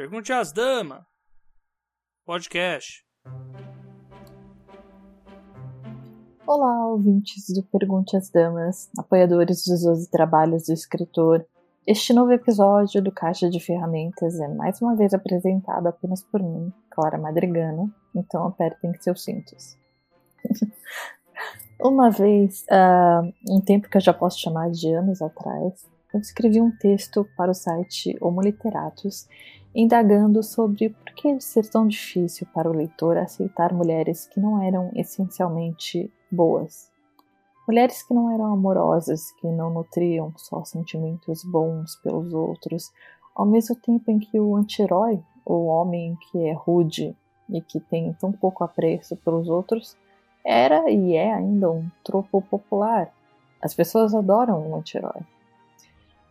Pergunte às damas. Podcast. Olá, ouvintes do Pergunte às Damas, apoiadores dos 12 trabalhos do escritor. Este novo episódio do Caixa de Ferramentas é mais uma vez apresentado apenas por mim, Clara Madrigano, então apertem seus cintos. uma vez, uh, um tempo que eu já posso chamar de anos atrás, eu escrevi um texto para o site Homo Literatus, indagando sobre por que ser tão difícil para o leitor aceitar mulheres que não eram essencialmente boas. Mulheres que não eram amorosas, que não nutriam só sentimentos bons pelos outros, ao mesmo tempo em que o anti-herói, o homem que é rude e que tem tão pouco apreço pelos outros, era e é ainda um tropo popular. As pessoas adoram um anti-herói.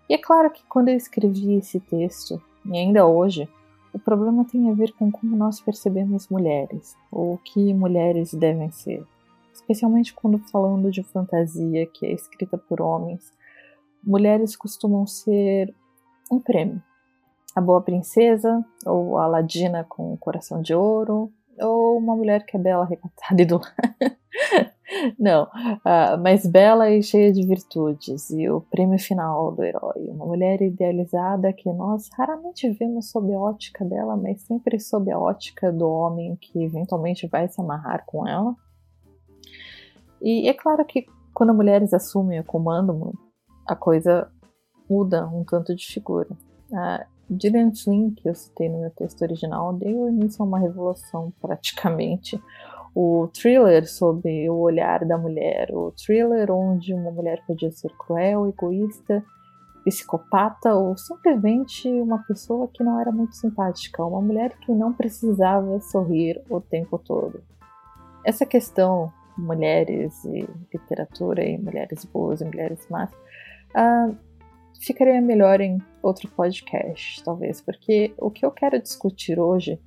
E é claro que quando eu escrevi esse texto, e ainda hoje, o problema tem a ver com como nós percebemos mulheres, ou o que mulheres devem ser. Especialmente quando falando de fantasia que é escrita por homens, mulheres costumam ser um prêmio. A boa princesa, ou a ladina com o coração de ouro, ou uma mulher que é bela, recatada e do Não, uh, mas bela e cheia de virtudes, e o prêmio final do herói, uma mulher idealizada que nós raramente vemos sob a ótica dela, mas sempre sob a ótica do homem que eventualmente vai se amarrar com ela. E é claro que quando mulheres assumem o comando, a coisa muda um tanto de figura. Uh, Gillian Flynn, que eu citei no meu texto original, deu início a uma revolução praticamente o thriller sobre o olhar da mulher, o thriller onde uma mulher podia ser cruel, egoísta, psicopata ou simplesmente uma pessoa que não era muito simpática, uma mulher que não precisava sorrir o tempo todo. Essa questão mulheres e literatura e mulheres boas e mulheres más uh, ficaria melhor em outro podcast, talvez, porque o que eu quero discutir hoje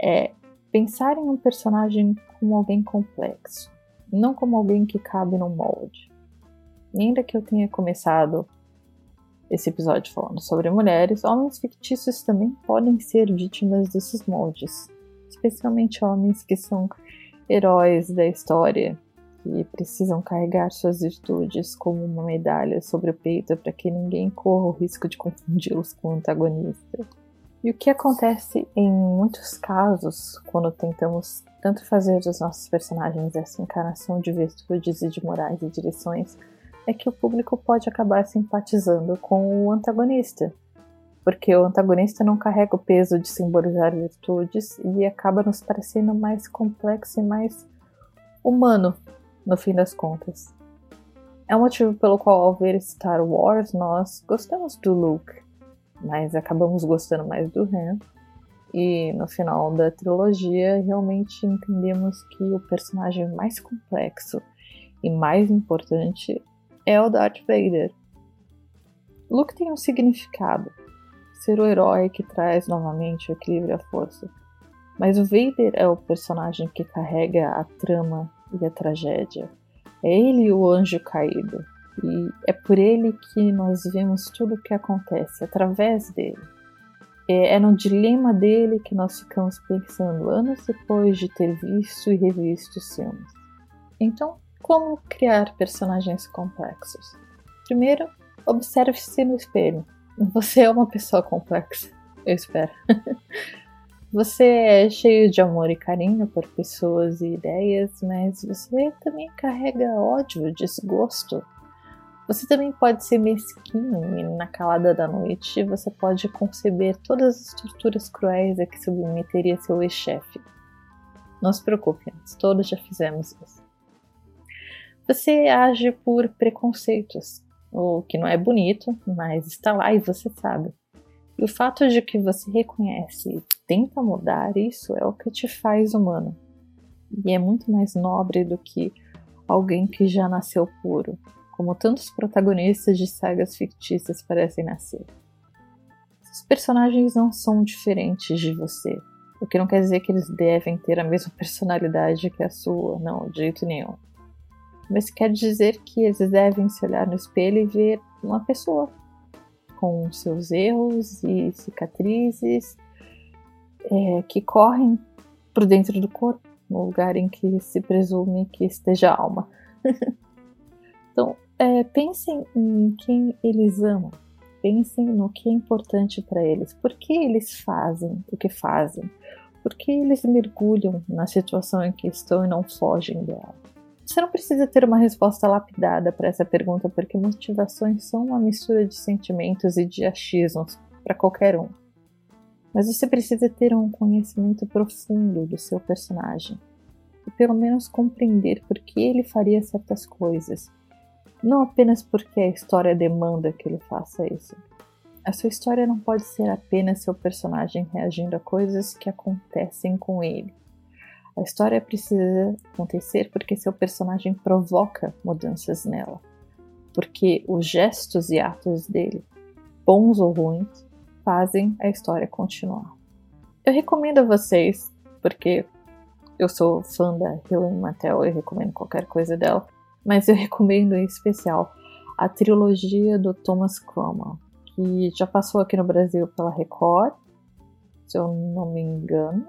é pensar em um personagem como alguém complexo, não como alguém que cabe num molde. E ainda que eu tenha começado esse episódio falando sobre mulheres, homens fictícios também podem ser vítimas desses moldes, especialmente homens que são heróis da história, que precisam carregar suas virtudes como uma medalha sobre o peito para que ninguém corra o risco de confundi-los com o antagonista. E o que acontece em muitos casos quando tentamos tanto fazer dos nossos personagens essa encarnação de virtudes e de morais e direções é que o público pode acabar simpatizando com o antagonista, porque o antagonista não carrega o peso de simbolizar virtudes e acaba nos parecendo mais complexo e mais humano, no fim das contas. É o motivo pelo qual, ao ver Star Wars, nós gostamos do Luke, mas acabamos gostando mais do Han. E no final da trilogia, realmente entendemos que o personagem mais complexo e mais importante é o Darth Vader. Luke tem um significado, ser o herói que traz novamente o equilíbrio e a força. Mas o Vader é o personagem que carrega a trama e a tragédia. É ele o anjo caído, e é por ele que nós vemos tudo o que acontece, através dele. É, é no dilema dele que nós ficamos pensando anos depois de ter visto e revisto os filmes. Então, como criar personagens complexos? Primeiro, observe-se no espelho. Você é uma pessoa complexa, eu espero. Você é cheio de amor e carinho por pessoas e ideias, mas você também carrega ódio, desgosto você também pode ser mesquinho e na calada da noite você pode conceber todas as torturas cruéis a que submeteria seu ex-chefe. Não se preocupe, todos já fizemos isso. Você age por preconceitos, o que não é bonito, mas está lá e você sabe. E o fato de que você reconhece e tenta mudar isso é o que te faz humano. E é muito mais nobre do que alguém que já nasceu puro, como tantos protagonistas de sagas fictícias parecem nascer. Os personagens não são diferentes de você, o que não quer dizer que eles devem ter a mesma personalidade que a sua, não, de jeito nenhum. Mas quer dizer que eles devem se olhar no espelho e ver uma pessoa com seus erros e cicatrizes é, que correm por dentro do corpo, no lugar em que se presume que esteja a alma. é, pensem em quem eles amam, pensem no que é importante para eles, por que eles fazem o que fazem, por que eles mergulham na situação em que estão e não fogem dela. Você não precisa ter uma resposta lapidada para essa pergunta, porque motivações são uma mistura de sentimentos e de achismos para qualquer um. Mas você precisa ter um conhecimento profundo do seu personagem e pelo menos compreender por que ele faria certas coisas, não apenas porque a história demanda que ele faça isso. A sua história não pode ser apenas seu personagem reagindo a coisas que acontecem com ele. A história precisa acontecer porque seu personagem provoca mudanças nela. Porque os gestos e atos dele, bons ou ruins, fazem a história continuar. Eu recomendo a vocês, porque eu sou fã da Helen Mattel e recomendo qualquer coisa dela, mas eu recomendo em especial a trilogia do Thomas Cromwell, que já passou aqui no Brasil pela Record, se eu não me engano,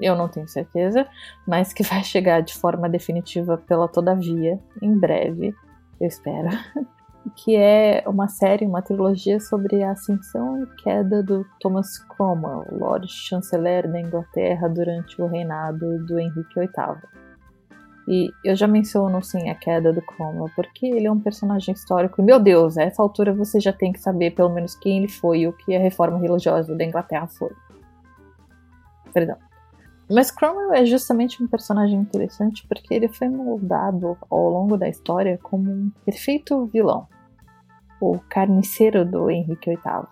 eu não tenho certeza, mas que vai chegar de forma definitiva pela Todavia em breve, eu espero. Que é uma série, uma trilogia sobre a ascensão e queda do Thomas Cromwell, Lord Chanceler da Inglaterra durante o reinado do Henrique VIII. E eu já menciono, sim, a queda do Cromwell, porque ele é um personagem histórico. E, meu Deus, a essa altura você já tem que saber pelo menos quem ele foi e o que a reforma religiosa da Inglaterra foi. Perdão. Mas Cromwell é justamente um personagem interessante porque ele foi moldado ao longo da história como um perfeito vilão, o carniceiro do Henrique VIII.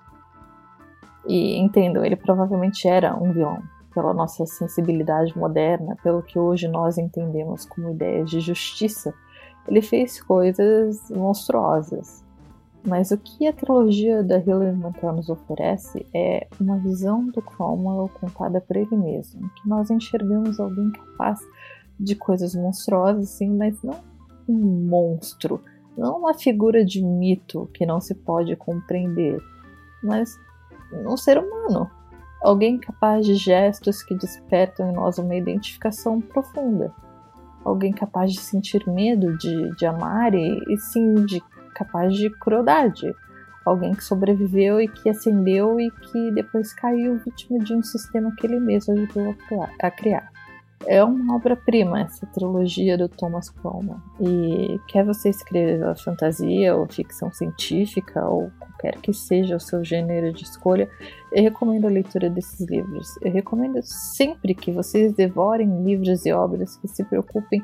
E entendo, ele provavelmente era um vilão, pela nossa sensibilidade moderna, pelo que hoje nós entendemos como ideias de justiça. Ele fez coisas monstruosas, mas o que a trilogia da Hilary Mantel nos oferece é uma visão do Cromwell contada por ele mesmo, que nós enxergamos alguém capaz de coisas monstruosas, sim, mas não um monstro, não uma figura de mito que não se pode compreender, mas um ser humano, alguém capaz de gestos que despertam em nós uma identificação profunda, alguém capaz de sentir medo de, de amar e, e sim de capaz de crueldade. Alguém que sobreviveu e que ascendeu e que depois caiu vítima de um sistema que ele mesmo ajudou a criar. É uma obra-prima essa trilogia do Thomas Cromwell. E quer você escreva fantasia ou ficção científica ou qualquer que seja o seu gênero de escolha, eu recomendo a leitura desses livros. Eu recomendo sempre que vocês devorem livros e obras que se preocupem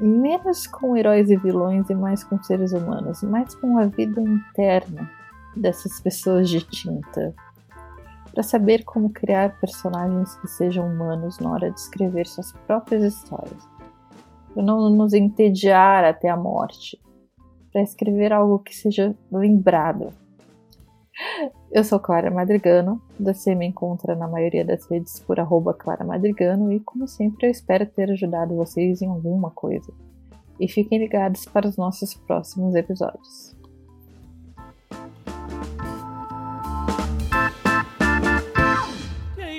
menos com heróis e vilões e mais com seres humanos, mais com a vida interna dessas pessoas de tinta, para saber como criar personagens que sejam humanos na hora de escrever suas próprias histórias, para não nos entediar até a morte, para escrever algo que seja lembrado eu sou Clara Madrigano, você me encontra na maioria das redes por arroba Clara Madrigano e, como sempre, eu espero ter ajudado vocês em alguma coisa. E fiquem ligados para os nossos próximos episódios.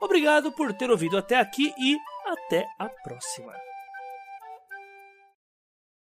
Obrigado por ter ouvido até aqui e até a próxima.